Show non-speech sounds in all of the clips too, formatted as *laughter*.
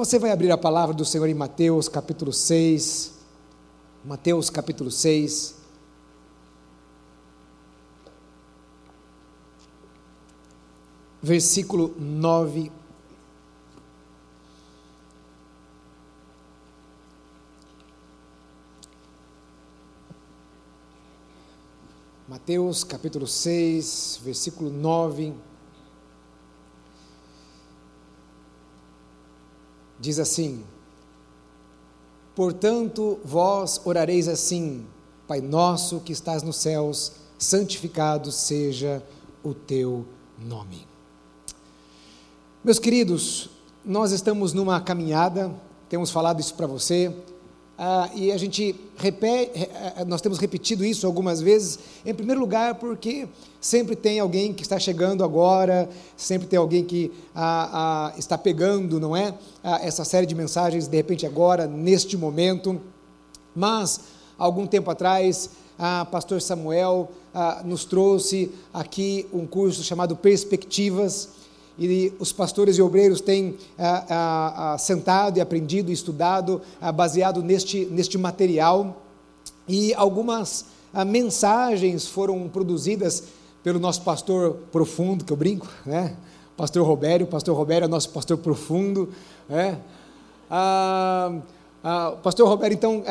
Você vai abrir a palavra do Senhor em Mateus capítulo 6. Mateus capítulo 6. Versículo 9. Mateus capítulo 6, versículo 9. Diz assim: Portanto, vós orareis assim: Pai nosso que estás nos céus, santificado seja o teu nome. Meus queridos, nós estamos numa caminhada, temos falado isso para você, ah, e a gente repete, eh, nós temos repetido isso algumas vezes, em primeiro lugar, porque sempre tem alguém que está chegando agora, sempre tem alguém que ah, ah, está pegando, não é? Ah, essa série de mensagens, de repente agora, neste momento. Mas, algum tempo atrás, a pastor Samuel ah, nos trouxe aqui um curso chamado Perspectivas e os pastores e obreiros têm ah, ah, ah, sentado e aprendido e estudado ah, baseado neste, neste material. E algumas ah, mensagens foram produzidas pelo nosso pastor profundo, que eu brinco, né? Pastor Robério, pastor Robério é nosso pastor profundo, né? Ah, o pastor Robério, então,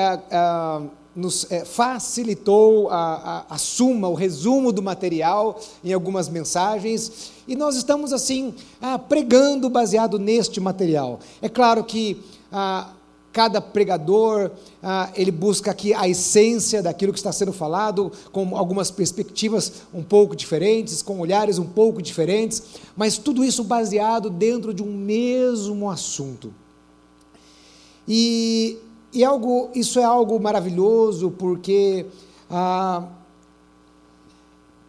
nos é, facilitou a, a, a, suma, o resumo do material em algumas mensagens, e nós estamos assim ah, pregando baseado neste material. É claro que ah, cada pregador ah, ele busca aqui a essência daquilo que está sendo falado, com algumas perspectivas um pouco diferentes, com olhares um pouco diferentes, mas tudo isso baseado dentro de um mesmo assunto. E e algo, isso é algo maravilhoso, porque ah,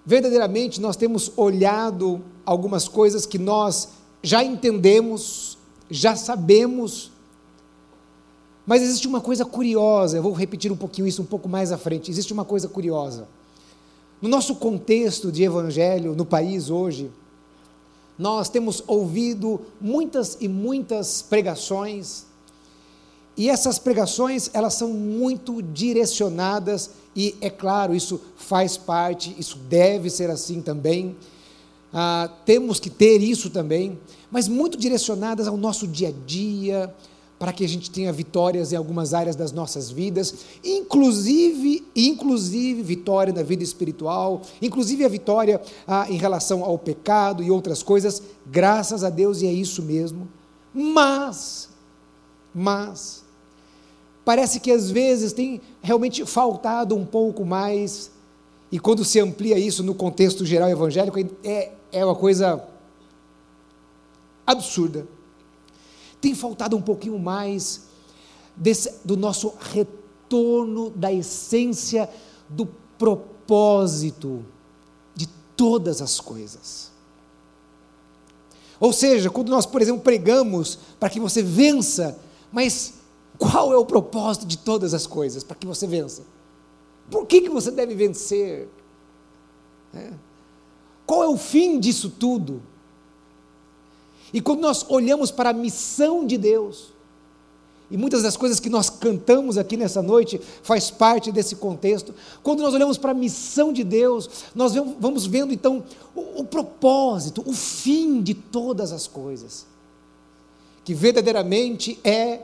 verdadeiramente nós temos olhado algumas coisas que nós já entendemos, já sabemos, mas existe uma coisa curiosa, eu vou repetir um pouquinho isso um pouco mais à frente. Existe uma coisa curiosa. No nosso contexto de evangelho no país hoje, nós temos ouvido muitas e muitas pregações e essas pregações, elas são muito direcionadas, e é claro, isso faz parte, isso deve ser assim também. Ah, temos que ter isso também, mas muito direcionadas ao nosso dia a dia, para que a gente tenha vitórias em algumas áreas das nossas vidas, inclusive, inclusive vitória na vida espiritual, inclusive a vitória ah, em relação ao pecado e outras coisas, graças a Deus, e é isso mesmo. Mas, mas, parece que às vezes tem realmente faltado um pouco mais, e quando se amplia isso no contexto geral evangélico, é, é uma coisa absurda. Tem faltado um pouquinho mais desse, do nosso retorno da essência do propósito de todas as coisas. Ou seja, quando nós, por exemplo, pregamos para que você vença, mas qual é o propósito de todas as coisas para que você vença? Por que, que você deve vencer? É. Qual é o fim disso tudo? E quando nós olhamos para a missão de Deus, e muitas das coisas que nós cantamos aqui nessa noite faz parte desse contexto. Quando nós olhamos para a missão de Deus, nós vamos vendo então o, o propósito, o fim de todas as coisas, que verdadeiramente é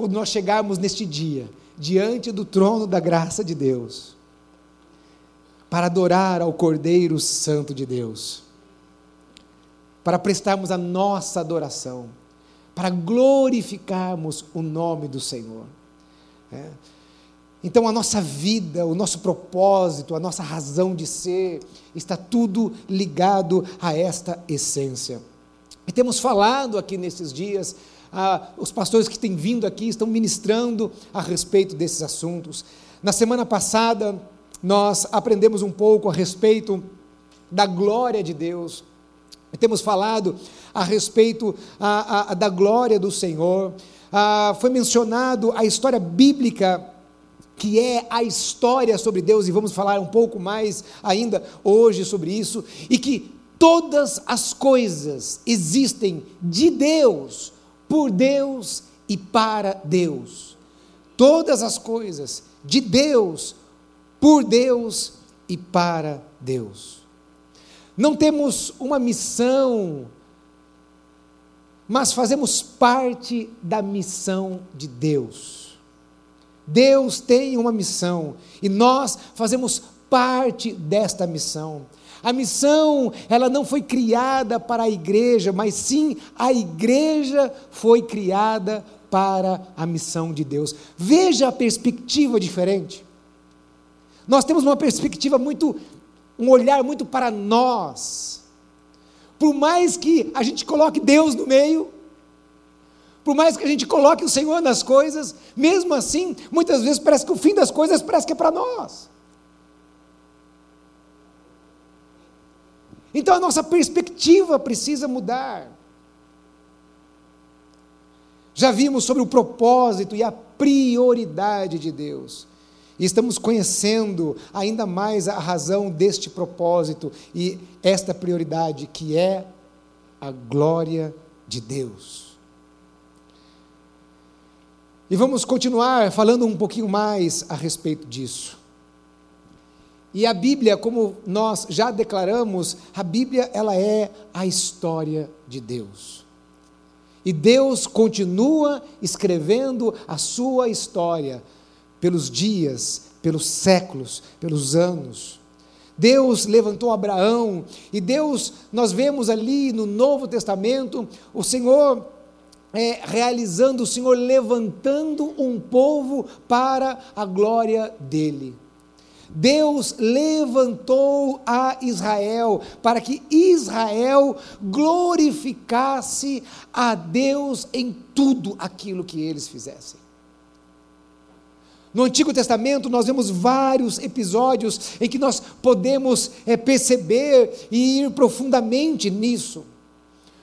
quando nós chegarmos neste dia, diante do trono da graça de Deus, para adorar ao Cordeiro Santo de Deus, para prestarmos a nossa adoração, para glorificarmos o nome do Senhor. É. Então, a nossa vida, o nosso propósito, a nossa razão de ser, está tudo ligado a esta essência. E temos falado aqui nesses dias ah, os pastores que têm vindo aqui estão ministrando a respeito desses assuntos. Na semana passada, nós aprendemos um pouco a respeito da glória de Deus. Temos falado a respeito a, a, da glória do Senhor. Ah, foi mencionado a história bíblica que é a história sobre Deus, e vamos falar um pouco mais ainda hoje sobre isso, e que todas as coisas existem de Deus por Deus e para Deus. Todas as coisas de Deus, por Deus e para Deus. Não temos uma missão, mas fazemos parte da missão de Deus. Deus tem uma missão e nós fazemos parte desta missão. A missão, ela não foi criada para a igreja, mas sim a igreja foi criada para a missão de Deus. Veja a perspectiva diferente. Nós temos uma perspectiva muito, um olhar muito para nós. Por mais que a gente coloque Deus no meio, por mais que a gente coloque o Senhor nas coisas, mesmo assim, muitas vezes parece que o fim das coisas parece que é para nós. Então a nossa perspectiva precisa mudar. Já vimos sobre o propósito e a prioridade de Deus. E estamos conhecendo ainda mais a razão deste propósito e esta prioridade, que é a glória de Deus. E vamos continuar falando um pouquinho mais a respeito disso. E a Bíblia, como nós já declaramos, a Bíblia ela é a história de Deus. E Deus continua escrevendo a sua história pelos dias, pelos séculos, pelos anos. Deus levantou Abraão, e Deus, nós vemos ali no Novo Testamento, o Senhor é, realizando, o Senhor levantando um povo para a glória dele. Deus levantou a Israel para que Israel glorificasse a Deus em tudo aquilo que eles fizessem. No Antigo Testamento, nós vemos vários episódios em que nós podemos é, perceber e ir profundamente nisso.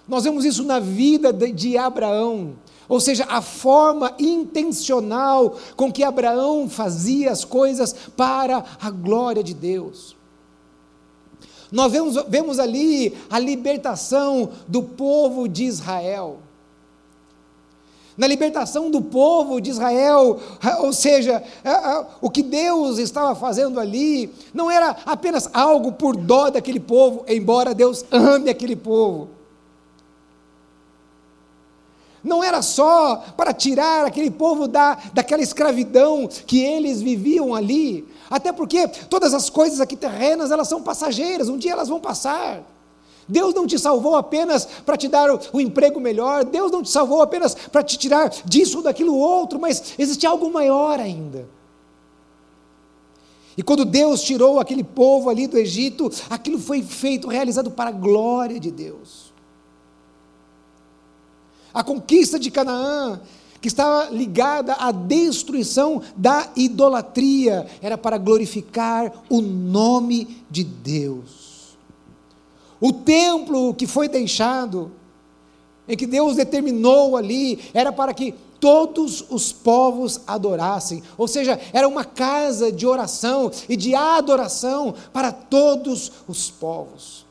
Nós vemos isso na vida de, de Abraão. Ou seja, a forma intencional com que Abraão fazia as coisas para a glória de Deus. Nós vemos, vemos ali a libertação do povo de Israel. Na libertação do povo de Israel, ou seja, o que Deus estava fazendo ali, não era apenas algo por dó daquele povo, embora Deus ame aquele povo não era só para tirar aquele povo da, daquela escravidão que eles viviam ali, até porque todas as coisas aqui terrenas, elas são passageiras, um dia elas vão passar. Deus não te salvou apenas para te dar o, o, emprego melhor, Deus não te salvou apenas para te tirar disso ou daquilo outro, mas existe algo maior ainda. E quando Deus tirou aquele povo ali do Egito, aquilo foi feito, realizado para a glória de Deus a conquista de Canaã, que estava ligada à destruição da idolatria, era para glorificar o nome de Deus. O templo que foi deixado, em que Deus determinou ali, era para que todos os povos adorassem, ou seja, era uma casa de oração e de adoração para todos os povos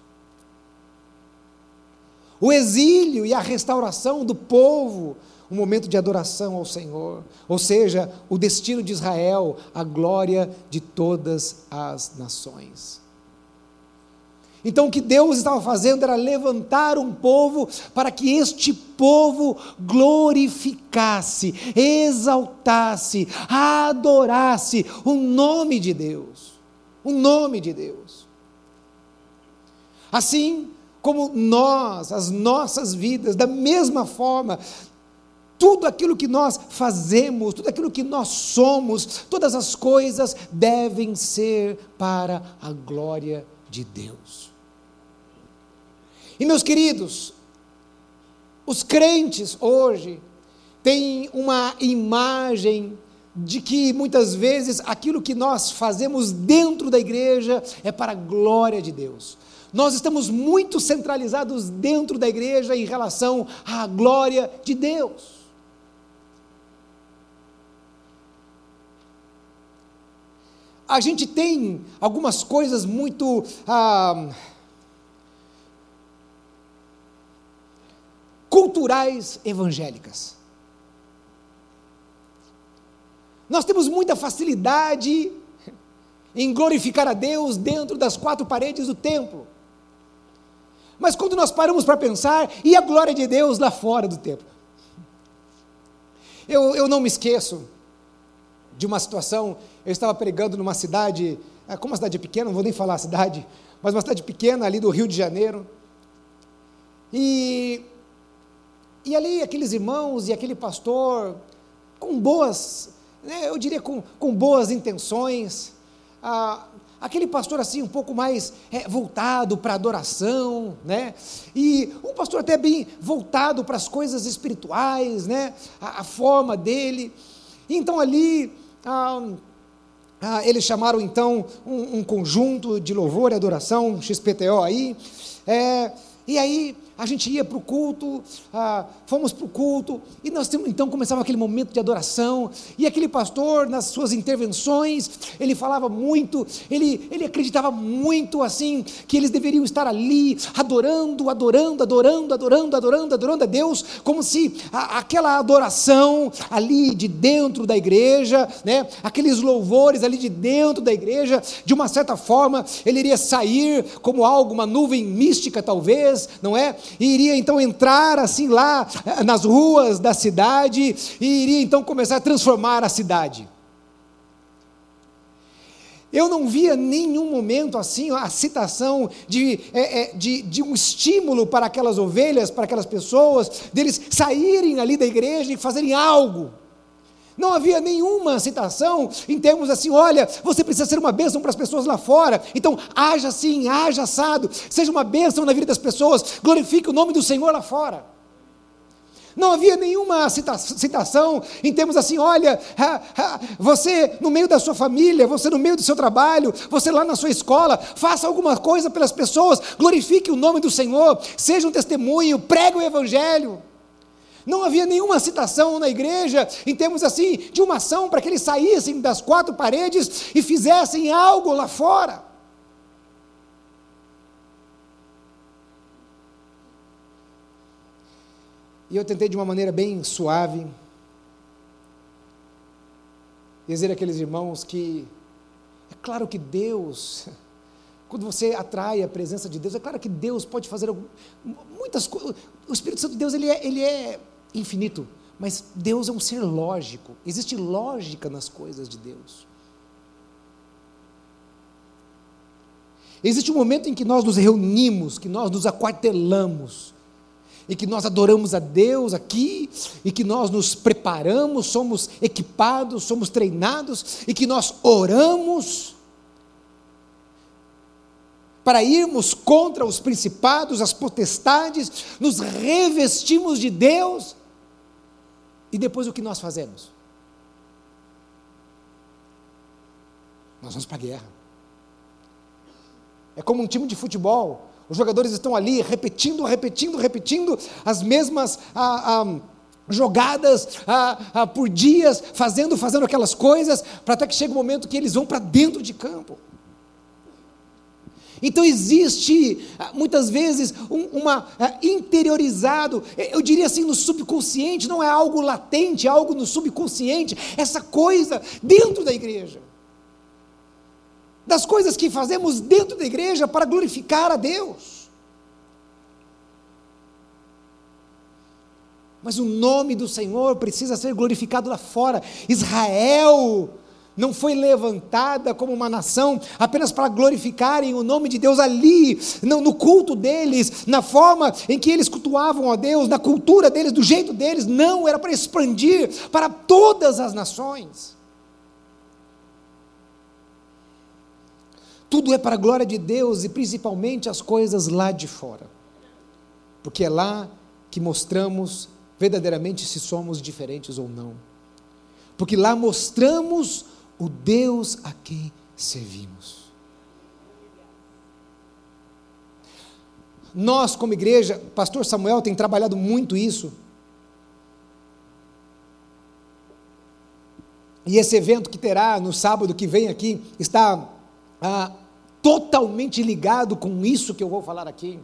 o exílio e a restauração do povo, um momento de adoração ao Senhor, ou seja, o destino de Israel, a glória de todas as nações. Então, o que Deus estava fazendo era levantar um povo para que este povo glorificasse, exaltasse, adorasse o nome de Deus. O nome de Deus. Assim, como nós, as nossas vidas, da mesma forma, tudo aquilo que nós fazemos, tudo aquilo que nós somos, todas as coisas devem ser para a glória de Deus. E meus queridos, os crentes hoje têm uma imagem de que muitas vezes aquilo que nós fazemos dentro da igreja é para a glória de Deus. Nós estamos muito centralizados dentro da igreja em relação à glória de Deus. A gente tem algumas coisas muito. Ah, culturais evangélicas. Nós temos muita facilidade em glorificar a Deus dentro das quatro paredes do templo. Mas quando nós paramos para pensar, e a glória de Deus lá fora do templo? Eu, eu não me esqueço de uma situação, eu estava pregando numa cidade, é, como uma cidade pequena, não vou nem falar a cidade, mas uma cidade pequena ali do Rio de Janeiro. E, e ali aqueles irmãos e aquele pastor, com boas, né, eu diria com, com boas intenções, ah, aquele pastor assim um pouco mais é, voltado para adoração, né? E um pastor até bem voltado para as coisas espirituais, né? A, a forma dele. Então ali ah, ah, eles chamaram então um, um, conjunto de louvor e adoração, XPTO aí, é, e aí a gente ia para o culto, ah, fomos para o culto, e nós então começava aquele momento de adoração, e aquele pastor, nas suas intervenções, ele falava muito, ele, ele acreditava muito assim, que eles deveriam estar ali, adorando, adorando, adorando, adorando, adorando, adorando a Deus, como se a, aquela adoração ali de dentro da igreja, né, aqueles louvores ali de dentro da igreja, de uma certa forma, ele iria sair como algo, uma nuvem mística talvez, não é? E iria então entrar assim lá eh, nas ruas da cidade e iria então começar a transformar a cidade. Eu não via nenhum momento assim a citação de, é, de, de, um estímulo para aquelas ovelhas, para aquelas pessoas, deles saírem ali da igreja e fazerem algo. Não havia nenhuma citação em termos assim, olha, você precisa ser uma bênção para as pessoas lá fora. Então, haja assim, haja assado, seja uma bênção na vida das pessoas, glorifique o nome do Senhor lá fora. Não havia nenhuma citação em termos assim, olha, você no meio da sua família, você no meio do seu trabalho, você lá na sua escola, faça alguma coisa pelas pessoas, glorifique o nome do Senhor, seja um testemunho, pregue o Evangelho. Não havia nenhuma citação na igreja em termos assim de uma ação para que eles saíssem das quatro paredes e fizessem algo lá fora. E eu tentei de uma maneira bem suave dizer àqueles irmãos que é claro que Deus, *laughs* quando você atrai a presença de Deus, é claro que Deus pode fazer muitas coisas. O Espírito Santo de Deus ele é, ele é infinito, mas Deus é um ser lógico, existe lógica nas coisas de Deus. Existe um momento em que nós nos reunimos, que nós nos aquartelamos, e que nós adoramos a Deus aqui, e que nós nos preparamos, somos equipados, somos treinados, e que nós oramos para irmos contra os principados, as potestades, nos revestimos de Deus e depois o que nós fazemos? Nós vamos para a guerra. É como um time de futebol. Os jogadores estão ali repetindo, repetindo, repetindo as mesmas ah, ah, jogadas ah, por dias, fazendo, fazendo aquelas coisas, para até que chega o um momento que eles vão para dentro de campo. Então existe ah, muitas vezes um, uma uh, interiorizado, eh, eu diria assim no subconsciente, não é algo latente, é algo no subconsciente, essa coisa dentro da igreja. Das coisas que fazemos dentro da igreja para glorificar a Deus. Mas o nome do Senhor precisa ser glorificado lá fora. Israel não foi levantada como uma nação apenas para glorificarem o nome de Deus ali, não, no culto deles, na forma em que eles cultuavam a Deus, na cultura deles, do jeito deles, não, era para expandir para todas as nações. Tudo é para a glória de Deus e principalmente as coisas lá de fora, porque é lá que mostramos verdadeiramente se somos diferentes ou não, porque lá mostramos o Deus a quem servimos. Nós, como igreja, pastor Samuel tem trabalhado muito isso. E esse evento que terá no sábado que vem aqui está ah, totalmente ligado com isso que eu vou falar aqui.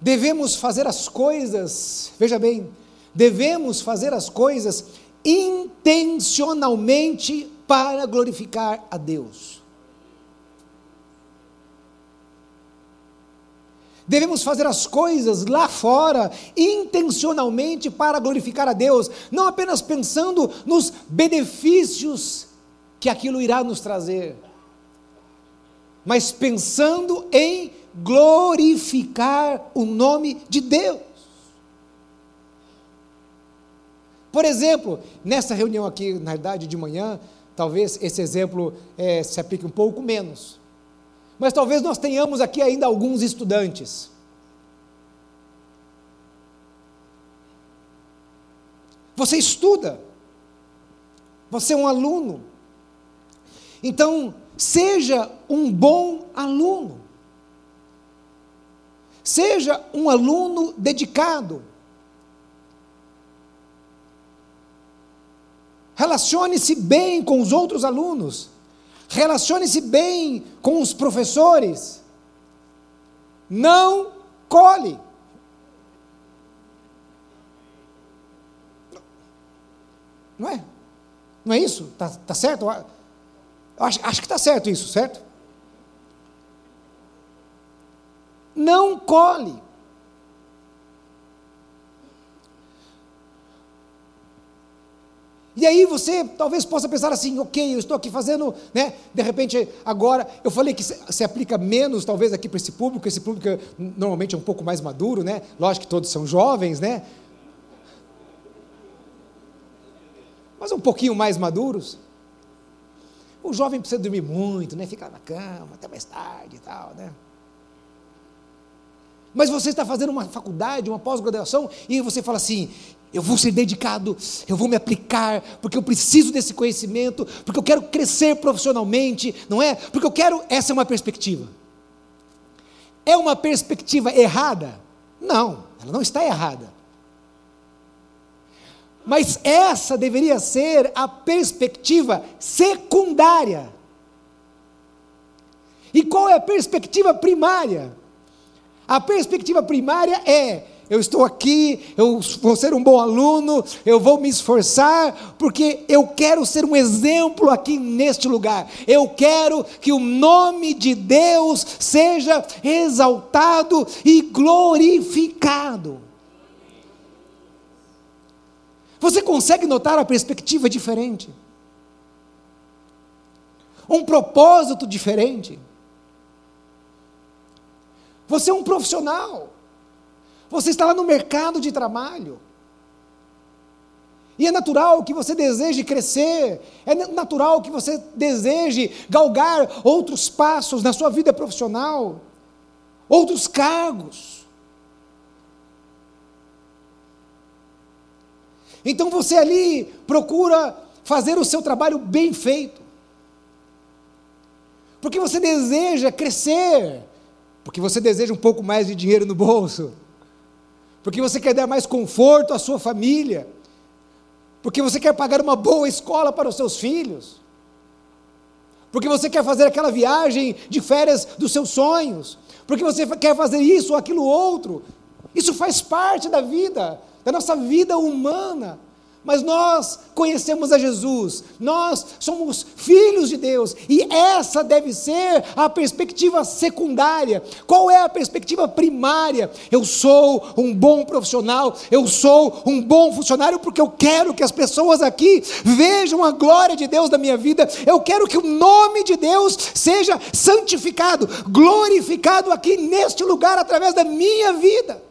Devemos fazer as coisas, veja bem, devemos fazer as coisas intencionalmente para glorificar a Deus. Devemos fazer as coisas lá fora intencionalmente para glorificar a Deus, não apenas pensando nos benefícios que aquilo irá nos trazer, mas pensando em glorificar o nome de Deus. Por exemplo, nessa reunião aqui, na verdade, de manhã, talvez esse exemplo é, se aplique um pouco menos. Mas talvez nós tenhamos aqui ainda alguns estudantes. Você estuda, você é um aluno. Então, seja um bom aluno. Seja um aluno dedicado. Relacione-se bem com os outros alunos. Relacione-se bem com os professores. Não cole. Não é? Não é isso? Tá, tá certo? Acho, acho que está certo isso, certo? Não cole. E aí você talvez possa pensar assim, ok, eu estou aqui fazendo, né? De repente, agora, eu falei que se, aplica menos, talvez, aqui para esse público, esse público é, normalmente é um pouco mais maduro, né? Lógico que todos são jovens, né? Mas um pouquinho mais maduros. O jovem precisa dormir muito, né? Ficar na cama até mais tarde e tal, né? Mas você está fazendo uma faculdade, uma pós-graduação, e você fala assim: eu vou ser dedicado, eu vou me aplicar, porque eu preciso desse conhecimento, porque eu quero crescer profissionalmente, não é? Porque eu quero, essa é uma perspectiva. É uma perspectiva errada? Não, ela não está errada. Mas essa deveria ser a perspectiva secundária. E qual é a perspectiva primária? A perspectiva primária é eu estou aqui, eu vou ser um bom aluno, eu vou me esforçar, porque eu quero ser um exemplo aqui neste lugar. Eu quero que o nome de Deus seja exaltado e glorificado. Você consegue notar a perspectiva diferente? Um propósito diferente? Você é um profissional. Você está lá no mercado de trabalho. E é natural que você deseje crescer, é natural que você deseje galgar outros passos na sua vida profissional, outros cargos. Então você ali procura fazer o seu trabalho bem feito, porque você deseja crescer, porque você deseja um pouco mais de dinheiro no bolso porque você quer dar mais conforto à sua família, porque você quer pagar uma boa escola para os seus filhos, porque você quer fazer aquela viagem de férias dos seus sonhos, porque você quer fazer isso ou aquilo outro. Isso faz parte da vida, da nossa vida humana. Mas nós conhecemos a Jesus, nós somos filhos de Deus, e essa deve ser a perspectiva secundária. Qual é a perspectiva primária? Eu sou um bom profissional, eu sou um bom funcionário, porque eu quero que as pessoas aqui vejam a glória de Deus na minha vida, eu quero que o nome de Deus seja santificado, glorificado aqui neste lugar através da minha vida.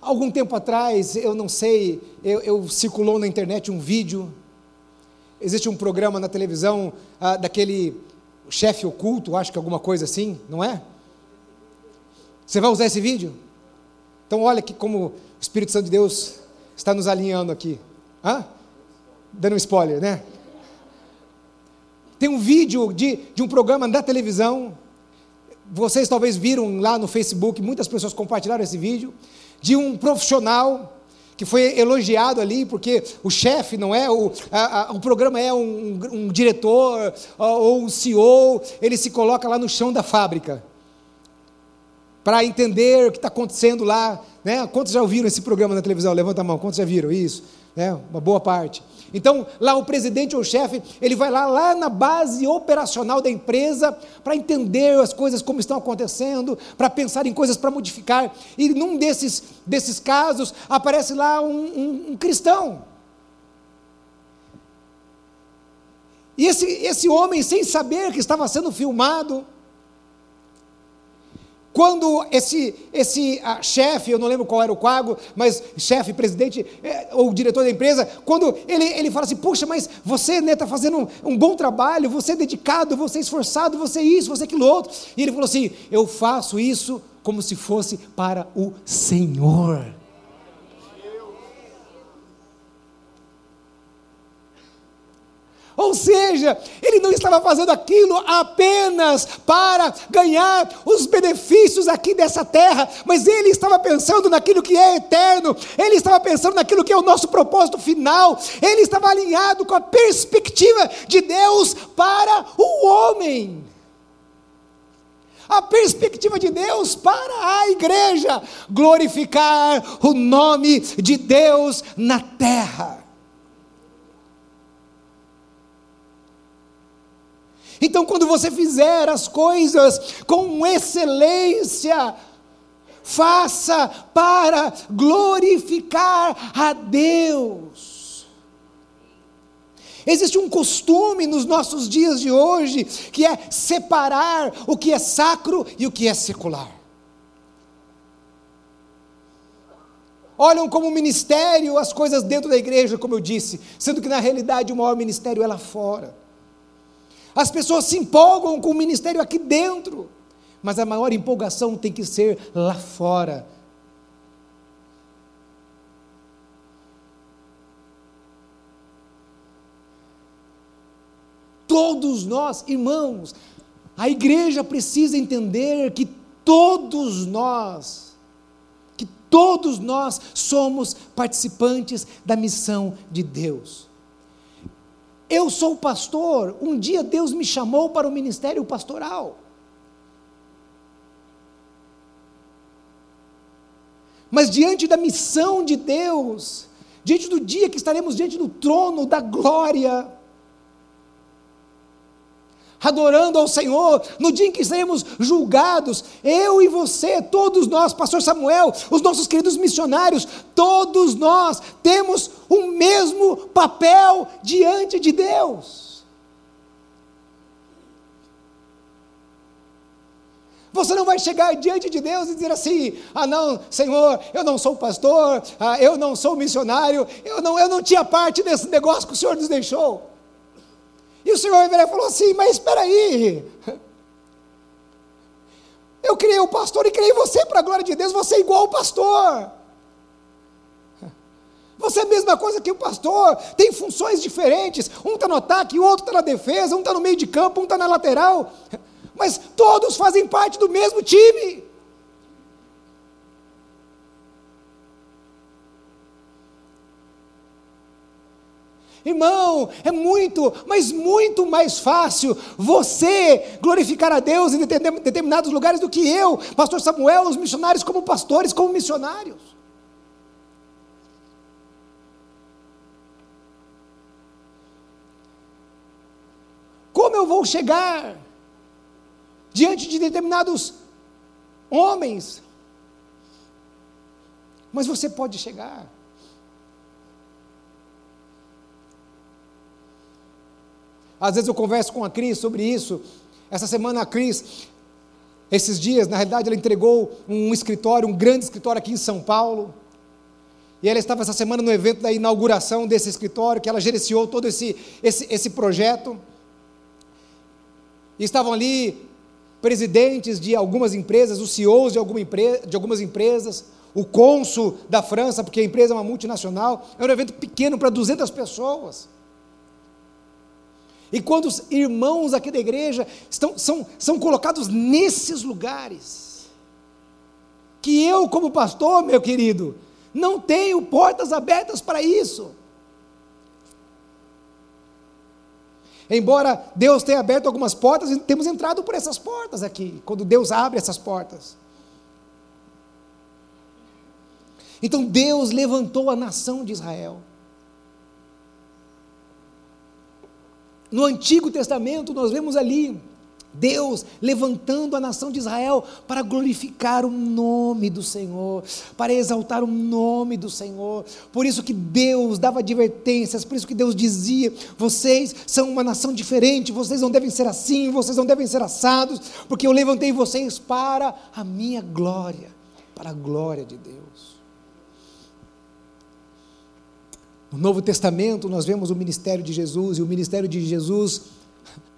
Algum tempo atrás, eu não sei, eu, eu circulou na internet um vídeo. Existe um programa na televisão ah, daquele chefe oculto, acho que alguma coisa assim, não é? Você vai usar esse vídeo? Então, olha que como o Espírito Santo de Deus está nos alinhando aqui. Hã? Dando um spoiler, né? Tem um vídeo de, de um programa da televisão. Vocês talvez viram lá no Facebook, muitas pessoas compartilharam esse vídeo de um profissional que foi elogiado ali, porque o chefe não é, o, a, a, o programa é um, um diretor ou um CEO, ele se coloca lá no chão da fábrica para entender o que está acontecendo lá. Né? Quantos já ouviram esse programa na televisão? Levanta a mão, quantos já viram isso? É, uma boa parte. Então, lá o presidente ou o chefe, ele vai lá, lá na base operacional da empresa para entender as coisas como estão acontecendo, para pensar em coisas para modificar. E num desses, desses casos, aparece lá um, um, um cristão. E esse, esse homem, sem saber que estava sendo filmado, quando esse, esse ah, chefe, eu não lembro qual era o cargo, mas chefe, presidente é, ou diretor da empresa, quando ele, ele fala assim: Puxa, mas você está né, tá fazendo um, um, bom trabalho, você é dedicado, você é esforçado, você é isso, você é aquilo outro. E ele falou assim: Eu faço isso como se fosse para o Senhor. Ou seja, ele não estava fazendo aquilo apenas para ganhar os benefícios aqui dessa terra, mas ele estava pensando naquilo que é eterno, ele estava pensando naquilo que é o nosso propósito final, ele estava alinhado com a perspectiva de Deus para o homem. A perspectiva de Deus para a igreja, glorificar o nome de Deus na terra. Então, quando você fizer as coisas com excelência, faça para glorificar a Deus. Existe um costume nos nossos dias de hoje que é separar o que é sacro e o que é secular. Olham como ministério as coisas dentro da igreja, como eu disse, sendo que na realidade o maior ministério é lá fora. As pessoas se empolgam com o ministério aqui dentro, mas a maior empolgação tem que ser lá fora. Todos nós, irmãos, a igreja precisa entender que todos nós, que todos nós somos participantes da missão de Deus. Eu sou pastor, um dia Deus me chamou para o ministério pastoral. Mas diante da missão de Deus, diante do dia que estaremos diante do trono da glória, adorando ao Senhor, no dia em que seremos julgados, eu e você, todos nós, Pastor Samuel, os nossos queridos missionários, todos nós temos o mesmo papel diante de Deus. Você não vai chegar diante de Deus e dizer assim: ah, não, Senhor, eu não sou pastor, ah, eu não sou missionário, eu não, eu não tinha parte desse negócio que o Senhor nos deixou. E o Senhor Everett falou assim: Mas espera aí. *laughs* Eu criei o pastor e criei você para a glória de Deus, você é igual ao pastor. *laughs* Você é a mesma coisa que o pastor, tem funções diferentes. Um está no ataque, o outro está na defesa, um está no meio de campo, um está na lateral. *laughs* Mas todos fazem parte do mesmo time. Irmão, é muito, mas muito mais fácil você glorificar a Deus em determinados lugares do que eu, Pastor Samuel, os missionários como pastores, como missionários. Como eu vou chegar diante de determinados homens? Mas você pode chegar. Às vezes eu converso com a Cris sobre isso. Essa semana a Cris, esses dias, na realidade, ela entregou um escritório, um grande escritório aqui em São Paulo. E ela estava essa semana no evento da inauguração desse escritório, que ela gerenciou todo esse, esse, esse projeto. E estavam ali presidentes de algumas empresas, os CEOs de, alguma de algumas empresas, o cônsul da França, porque a empresa é uma multinacional. É um evento pequeno para 200 pessoas. E quando os irmãos aqui da igreja estão, são, são colocados nesses lugares, que eu, como pastor, meu querido, não tenho portas abertas para isso. Embora Deus tenha aberto algumas portas, temos entrado por essas portas aqui, quando Deus abre essas portas. Então Deus levantou a nação de Israel. No Antigo Testamento, nós vemos ali Deus levantando a nação de Israel para glorificar o nome do Senhor, para exaltar o nome do Senhor. Por isso que Deus dava advertências, por isso que Deus dizia: vocês são uma nação diferente, vocês não devem ser assim, vocês não devem ser assados, porque eu levantei vocês para a minha glória, para a glória de Deus. No Novo Testamento, nós vemos o ministério de Jesus, e o ministério de Jesus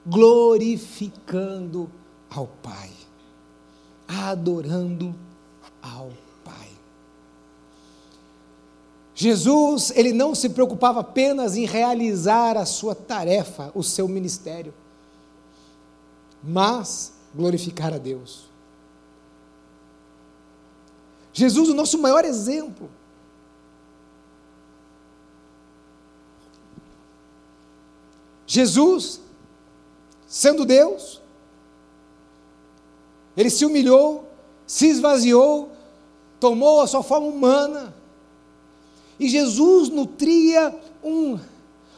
glorificando ao Pai, adorando ao Pai. Jesus, ele não se preocupava apenas em realizar a sua tarefa, o seu ministério, mas glorificar a Deus. Jesus, o nosso maior exemplo. Jesus, sendo Deus, ele se humilhou, se esvaziou, tomou a sua forma humana, e Jesus nutria um,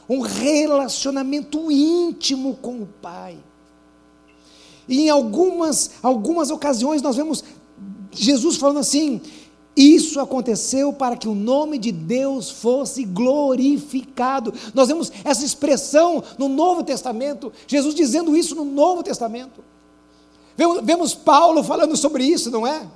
um relacionamento íntimo com o Pai. E em algumas, algumas ocasiões nós vemos Jesus falando assim: isso aconteceu para que o nome de Deus fosse glorificado. Nós vemos essa expressão no Novo Testamento, Jesus dizendo isso no Novo Testamento. Vemos, vemos Paulo falando sobre isso, não é?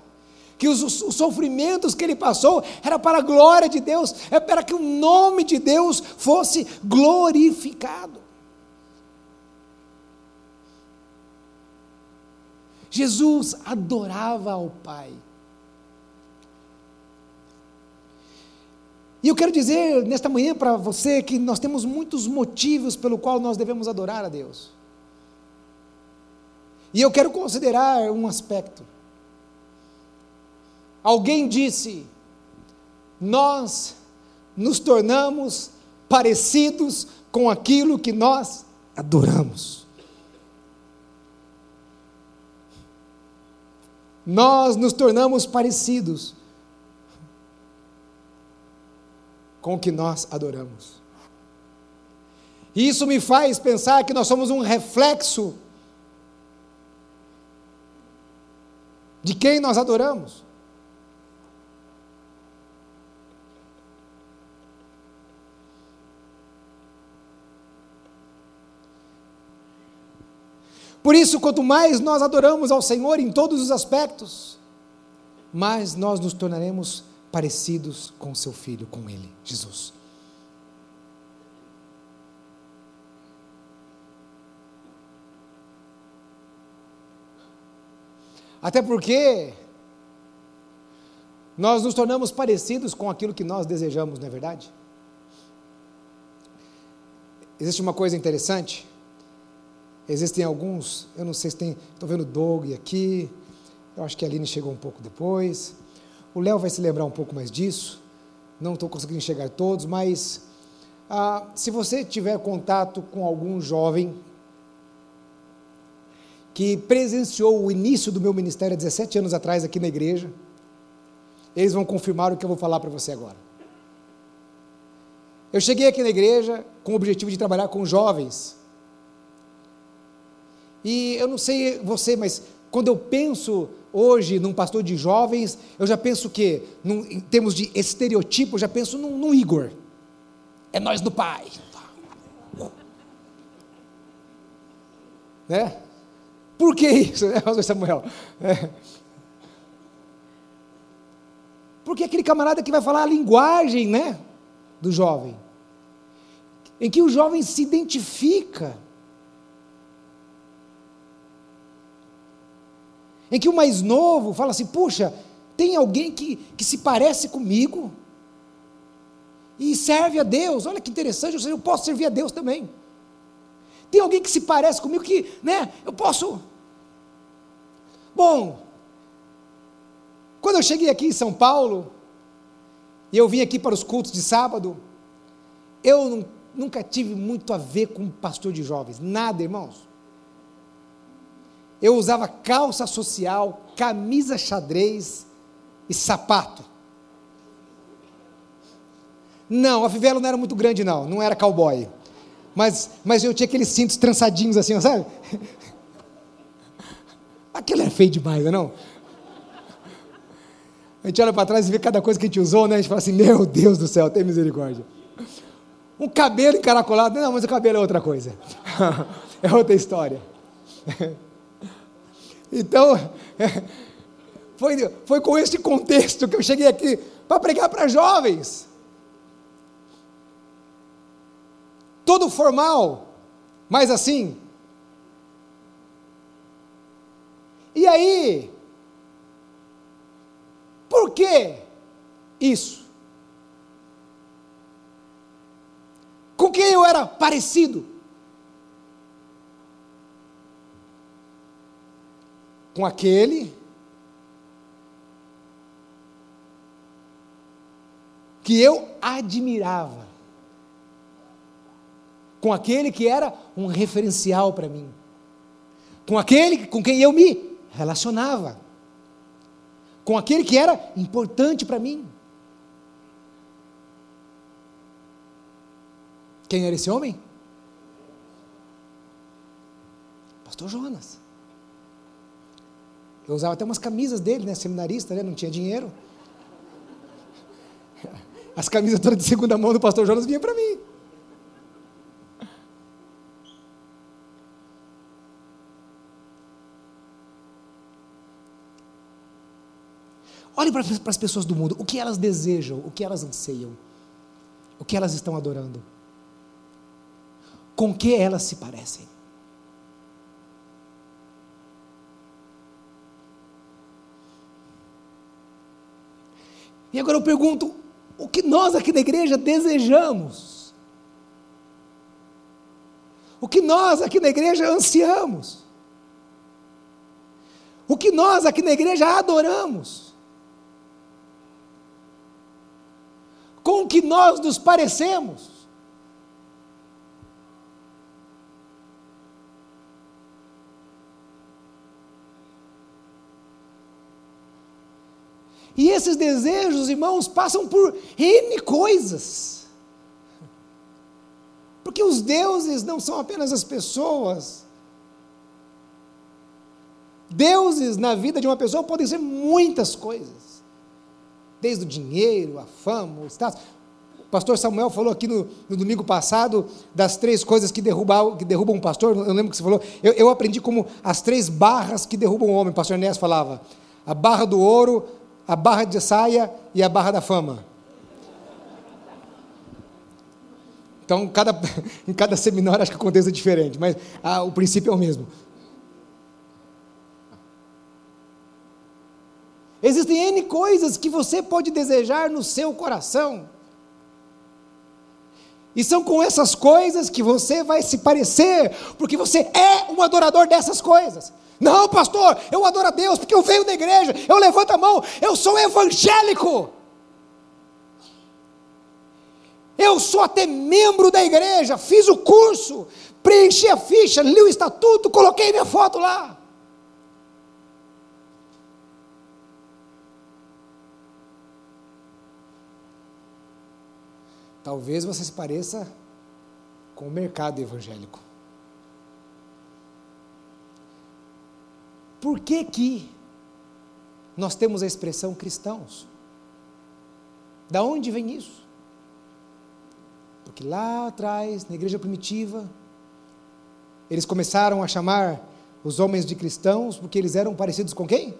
Que os, os, sofrimentos que ele passou era para a glória de Deus, é para que o nome de Deus fosse glorificado. Jesus adorava ao Pai. E eu quero dizer nesta manhã para você que nós temos muitos motivos pelo qual nós devemos adorar a Deus. E eu quero considerar um aspecto. Alguém disse: nós nos tornamos parecidos com aquilo que nós adoramos. Nós nos tornamos parecidos com o que nós adoramos. E isso me faz pensar que nós somos um reflexo de quem nós adoramos. Por isso, quanto mais nós adoramos ao Senhor em todos os aspectos, mais nós nos tornaremos parecidos com seu filho, com ele, Jesus. Até porque nós nos tornamos parecidos com aquilo que nós desejamos, não é verdade? Existe uma coisa interessante. Existem alguns, eu não sei se tem, estou vendo Doug aqui, eu acho que a Aline chegou um pouco depois. O Léo vai se lembrar um pouco mais disso. Não estou conseguindo enxergar todos, mas ah, se você tiver contato com algum jovem que presenciou o início do meu ministério há 17 anos atrás aqui na igreja, eles vão confirmar o que eu vou falar para você agora. Eu cheguei aqui na igreja com o objetivo de trabalhar com jovens. E eu não sei você, mas quando eu penso hoje num pastor de jovens, eu já penso que, num, em termos de estereotipo, eu já penso num, num Igor. É nós do pai. Né? Por que isso, né, Samuel? É. Porque aquele camarada que vai falar a linguagem, né, do jovem, em que o jovem se identifica em que o mais novo fala assim: puxa, tem alguém que, que se parece comigo e serve a Deus. Olha que interessante, eu, eu posso servir a Deus também. Tem alguém que se parece comigo que, né, eu posso. Bom, quando eu cheguei aqui em São Paulo, e eu vim aqui para os cultos de sábado, eu nunca tive muito a ver com pastor de jovens, nada, irmãos. Eu usava calça social, camisa xadrez e sapato. Não, a fivela não era muito grande, não. Não era cowboy. Mas, mas eu tinha aqueles cintos trançadinhos assim, sabe? *laughs* Aquilo é feio demais, não é? A gente olha para trás e vê cada coisa que a gente usou, né? A gente fala assim: Meu Deus do céu, tem misericórdia. Um cabelo encaracolado, não, mas o cabelo é outra coisa. *laughs* é outra história. *laughs* então, *laughs* foi, foi com este contexto que eu cheguei aqui para pregar para jovens. Todo formal, mas assim. E aí, por que isso? Com quem eu era parecido? Com aquele que eu admirava, com aquele que era um referencial para mim, com aquele com quem eu me relacionava com aquele que era importante para mim. Quem era esse homem? Pastor Jonas. Eu usava até umas camisas dele, né? Seminarista, né? Não tinha dinheiro. As camisas todas de segunda mão do pastor Jonas vinham para mim. Olhe para as pessoas do mundo, o que elas desejam, o que elas anseiam, o que elas estão adorando, com que elas se parecem. E agora eu pergunto: o que nós aqui na igreja desejamos? O que nós aqui na igreja ansiamos? O que nós aqui na igreja adoramos? com que nós nos parecemos. E esses desejos, irmãos, passam por N coisas. Porque os deuses não são apenas as pessoas. Deuses na vida de uma pessoa podem ser muitas coisas desde o dinheiro, a fama, o status. O pastor Samuel falou aqui no, no domingo passado das três coisas que derrubam, que derrubam um pastor. Eu lembro que você falou. Eu, eu aprendi como as três barras que derrubam o homem. O pastor Enéas falava: a barra do ouro, a barra de saia e a barra da fama. Então, cada, *laughs* em cada seminário acho que é diferente, mas ah, o princípio é o mesmo. Existem N coisas que você pode desejar no seu coração. E são com essas coisas que você vai se parecer, porque você é um adorador dessas coisas. Não, pastor, eu adoro a Deus porque eu venho da igreja, eu levanto a mão, eu sou evangélico. Eu sou até membro da igreja, fiz o curso, preenchi a ficha, li o estatuto, coloquei minha foto lá. Talvez você se pareça com o mercado evangélico. Por que que nós temos a expressão cristãos? Da onde vem isso? Porque lá atrás, na igreja primitiva, eles começaram a chamar os homens de cristãos porque eles eram parecidos com quem?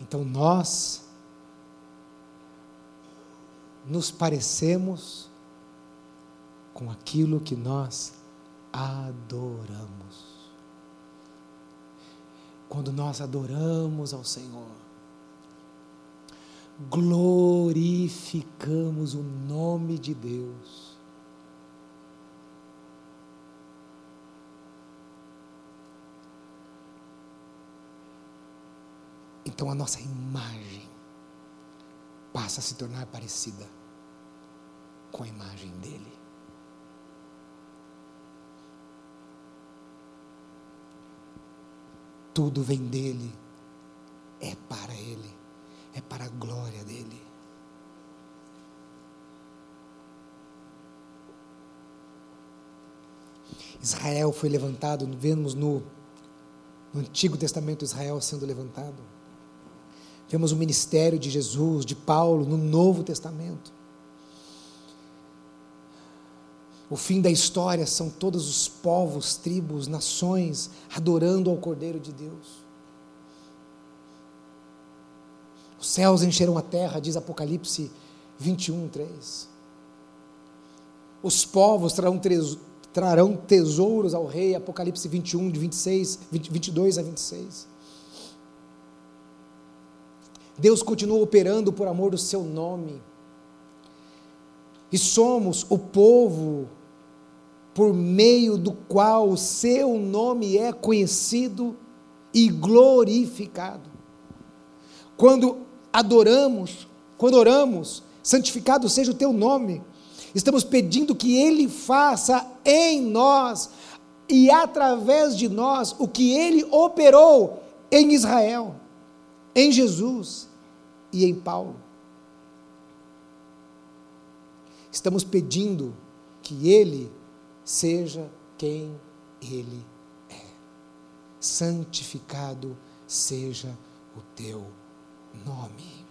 Então nós nos parecemos com aquilo que nós adoramos. Quando nós adoramos ao Senhor, glorificamos o nome de Deus. Então a nossa imagem passa a se tornar parecida com a imagem dele. tudo vem dele, é para ele, é para a glória dele. Israel foi levantado, vemos no, no Antigo Testamento Israel sendo levantado. Vemos o ministério de Jesus, de Paulo, no Novo Testamento. O fim da história são todos os povos, tribos, nações adorando ao Cordeiro de Deus. Os céus encheram a terra, diz Apocalipse 21, 3. Os povos trarão, trarão tesouros ao rei, Apocalipse 21, de 26, 20, 22 a 26. Deus continua operando por amor do seu nome. E somos o povo por meio do qual o seu nome é conhecido e glorificado. Quando adoramos, quando oramos, santificado seja o teu nome, estamos pedindo que Ele faça em nós e através de nós o que Ele operou em Israel, em Jesus e em Paulo. Estamos pedindo que Ele seja quem Ele é. Santificado seja o teu nome.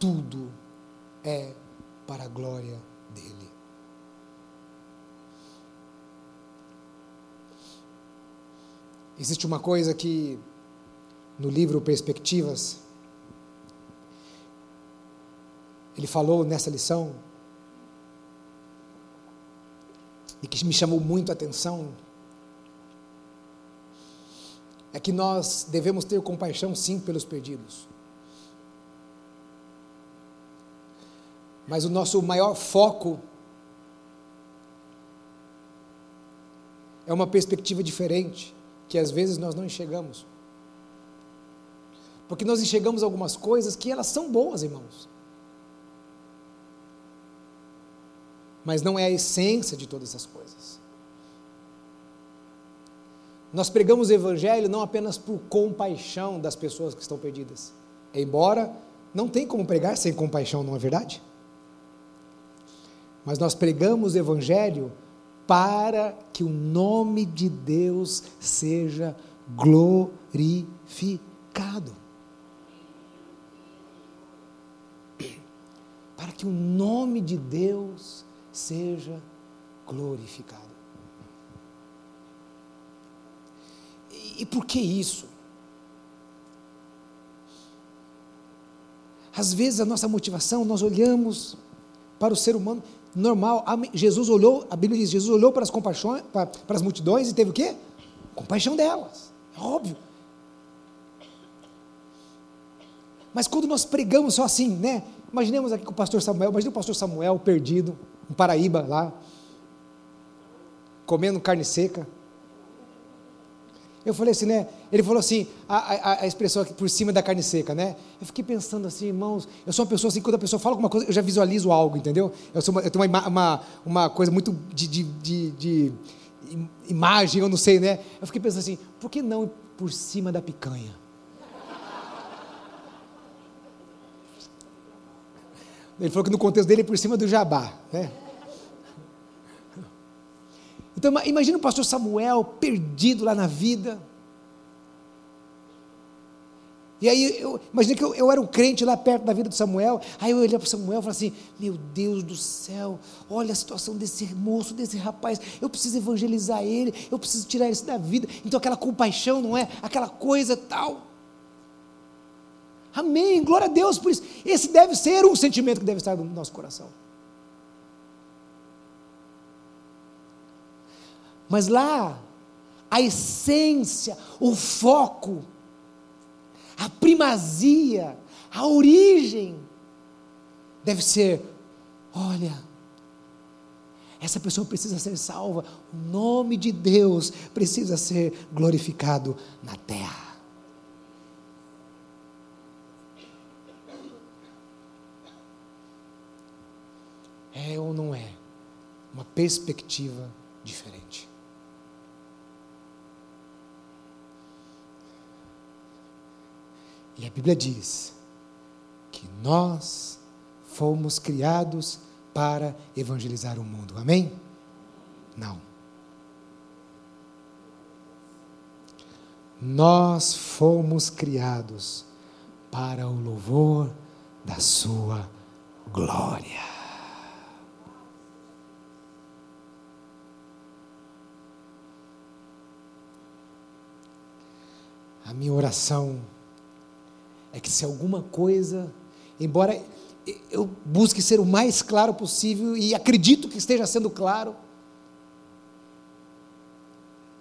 Tudo é para a glória dele. Existe uma coisa que no livro Perspectivas ele falou nessa lição, e que me chamou muito a atenção, é que nós devemos ter compaixão sim pelos perdidos. Mas o nosso maior foco é uma perspectiva diferente, que às vezes nós não enxergamos. Porque nós enxergamos algumas coisas que elas são boas, irmãos. Mas não é a essência de todas essas coisas. Nós pregamos o Evangelho não apenas por compaixão das pessoas que estão perdidas, embora não tem como pregar sem compaixão, não é verdade? Mas nós pregamos o Evangelho para que o nome de Deus seja glorificado. Para que o nome de Deus seja glorificado. E, por que isso? Às vezes a nossa motivação, nós olhamos para o ser humano normal. Jesus olhou, a Bíblia diz, Jesus olhou para as compaixões, para, para as multidões e teve o quê? Compaixão delas. É óbvio. Mas quando nós pregamos só assim, né? Imaginemos aqui com o pastor Samuel, imagine o pastor Samuel perdido, em Paraíba, lá, comendo carne seca. Eu falei assim, né? Ele falou assim, a, a, a, expressão aqui por cima da carne seca, né? Eu fiquei pensando assim, irmãos, eu sou uma pessoa assim, quando a pessoa fala alguma coisa, eu já visualizo algo, entendeu? Eu, sou uma, eu tenho uma, uma, uma coisa muito de, de, de, de imagem, eu não sei, né? Eu fiquei pensando assim, por que não por cima da picanha? Ele falou que no contexto dele é por cima do jabá. Né? Então imagina o pastor Samuel perdido lá na vida. E aí eu imaginei que eu, eu, era um crente lá perto da vida do Samuel. Aí eu olhei para o Samuel e falei assim: Meu Deus do céu, olha a situação desse moço, desse rapaz. Eu preciso evangelizar ele, eu preciso tirar ele da vida. Então aquela compaixão, não é? Aquela coisa tal. Amém, glória a Deus por isso. Esse deve ser um sentimento que deve estar no nosso coração. Mas lá, a essência, o foco, a primazia, a origem, deve ser: olha, essa pessoa precisa ser salva, o nome de Deus precisa ser glorificado na terra. É ou não é? uma perspectiva diferente. E a Bíblia diz que nós fomos criados para evangelizar o mundo. Amém? Não. Nós fomos criados para o louvor da Sua glória. A minha oração é que se alguma coisa, embora eu busque ser o mais claro possível e acredito que esteja sendo claro,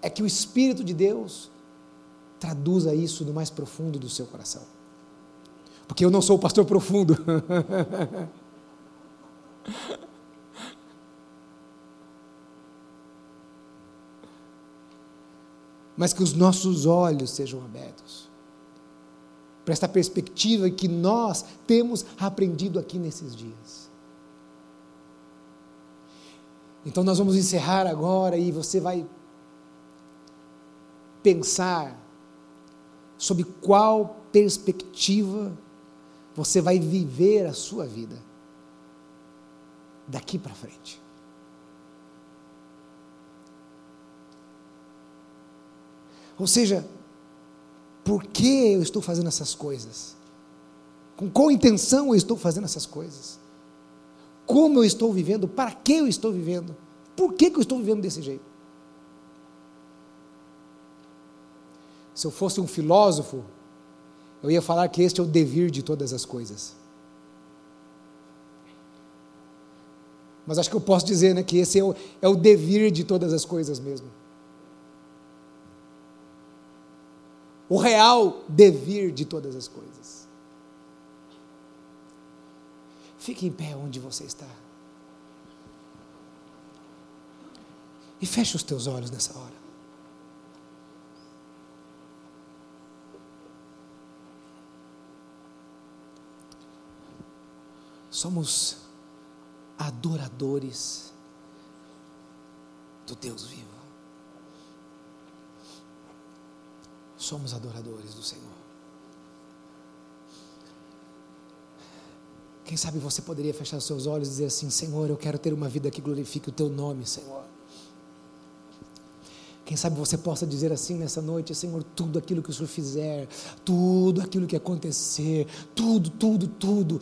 é que o Espírito de Deus traduza isso no mais profundo do seu coração. Porque eu não sou o pastor profundo. *laughs* Mas que os nossos olhos sejam abertos para esta perspectiva que nós temos aprendido aqui nesses dias. Então nós vamos encerrar agora e você vai pensar sobre qual perspectiva você vai viver a sua vida daqui para frente. Ou seja, por que eu estou fazendo essas coisas? Com qual intenção eu estou fazendo essas coisas? Como eu estou vivendo? Para que eu estou vivendo? Por que, que eu estou vivendo desse jeito? Se eu fosse um filósofo, eu ia falar que este é o devir de todas as coisas. Mas acho que eu posso dizer né, que esse é o, é o devir de todas as coisas mesmo. O real devir de todas as coisas. Fique em pé onde você está. E feche os teus olhos nessa hora. Somos adoradores do Deus vivo. Somos adoradores do Senhor. Quem sabe você poderia fechar seus olhos e dizer assim: Senhor, eu quero ter uma vida que glorifique o Teu nome, Senhor. Quem sabe você possa dizer assim nessa noite, Senhor, tudo aquilo que o Senhor fizer, tudo aquilo que acontecer, tudo, tudo, tudo,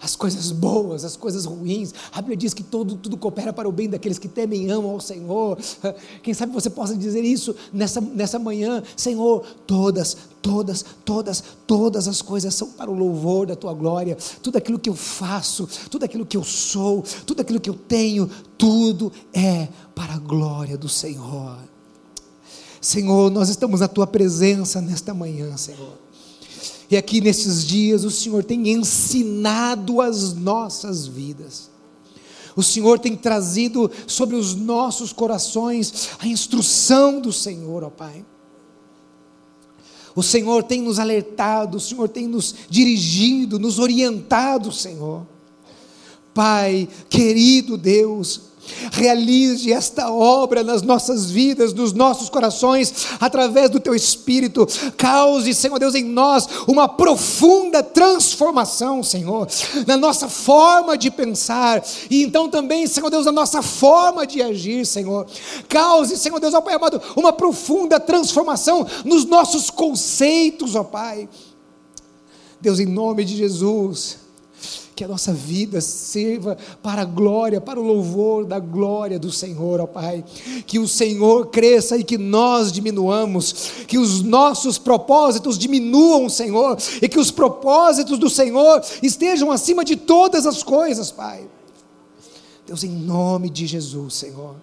as coisas boas, as coisas ruins, a Bíblia diz que todo, tudo coopera para o bem daqueles que temem e amam ao Senhor. Quem sabe você possa dizer isso nessa, nessa manhã, Senhor, todas, todas, todas, todas as coisas são para o louvor da tua glória, tudo aquilo que eu faço, tudo aquilo que eu sou, tudo aquilo que eu tenho, tudo é para a glória do Senhor. Senhor, nós estamos na tua presença nesta manhã, Senhor. E aqui nesses dias o Senhor tem ensinado as nossas vidas. O Senhor tem trazido sobre os nossos corações a instrução do Senhor, ó Pai. O Senhor tem nos alertado, o Senhor tem nos dirigido, nos orientado, Senhor. Pai, querido Deus, Realize esta obra nas nossas vidas, nos nossos corações, através do teu Espírito. Cause, Senhor Deus, em nós uma profunda transformação, Senhor, na nossa forma de pensar e então também, Senhor Deus, na nossa forma de agir, Senhor. Cause, Senhor Deus, ó Pai amado, uma profunda transformação nos nossos conceitos, ó Pai. Deus, em nome de Jesus que a nossa vida sirva para a glória, para o louvor da glória do Senhor, ó Pai. Que o Senhor cresça e que nós diminuamos, que os nossos propósitos diminuam, Senhor, e que os propósitos do Senhor estejam acima de todas as coisas, Pai. Deus, em nome de Jesus, Senhor.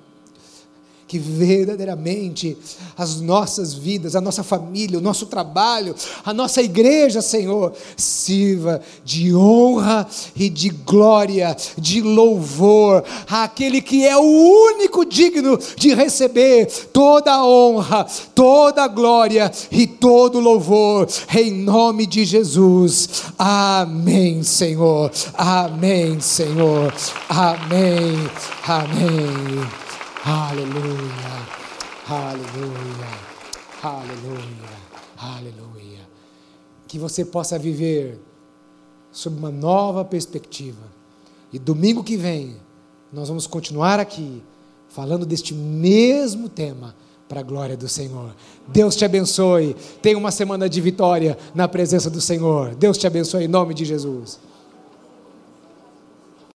Que verdadeiramente as nossas vidas, a nossa família, o nosso trabalho, a nossa igreja, Senhor, sirva de honra e de glória, de louvor àquele que é o único digno de receber toda a honra, toda a glória e todo o louvor, em nome de Jesus. Amém, Senhor. Amém, Senhor. Amém. Amém. Aleluia, aleluia, aleluia, aleluia. Que você possa viver sob uma nova perspectiva. E domingo que vem, nós vamos continuar aqui, falando deste mesmo tema, para a glória do Senhor. Deus te abençoe. Tenha uma semana de vitória na presença do Senhor. Deus te abençoe em nome de Jesus.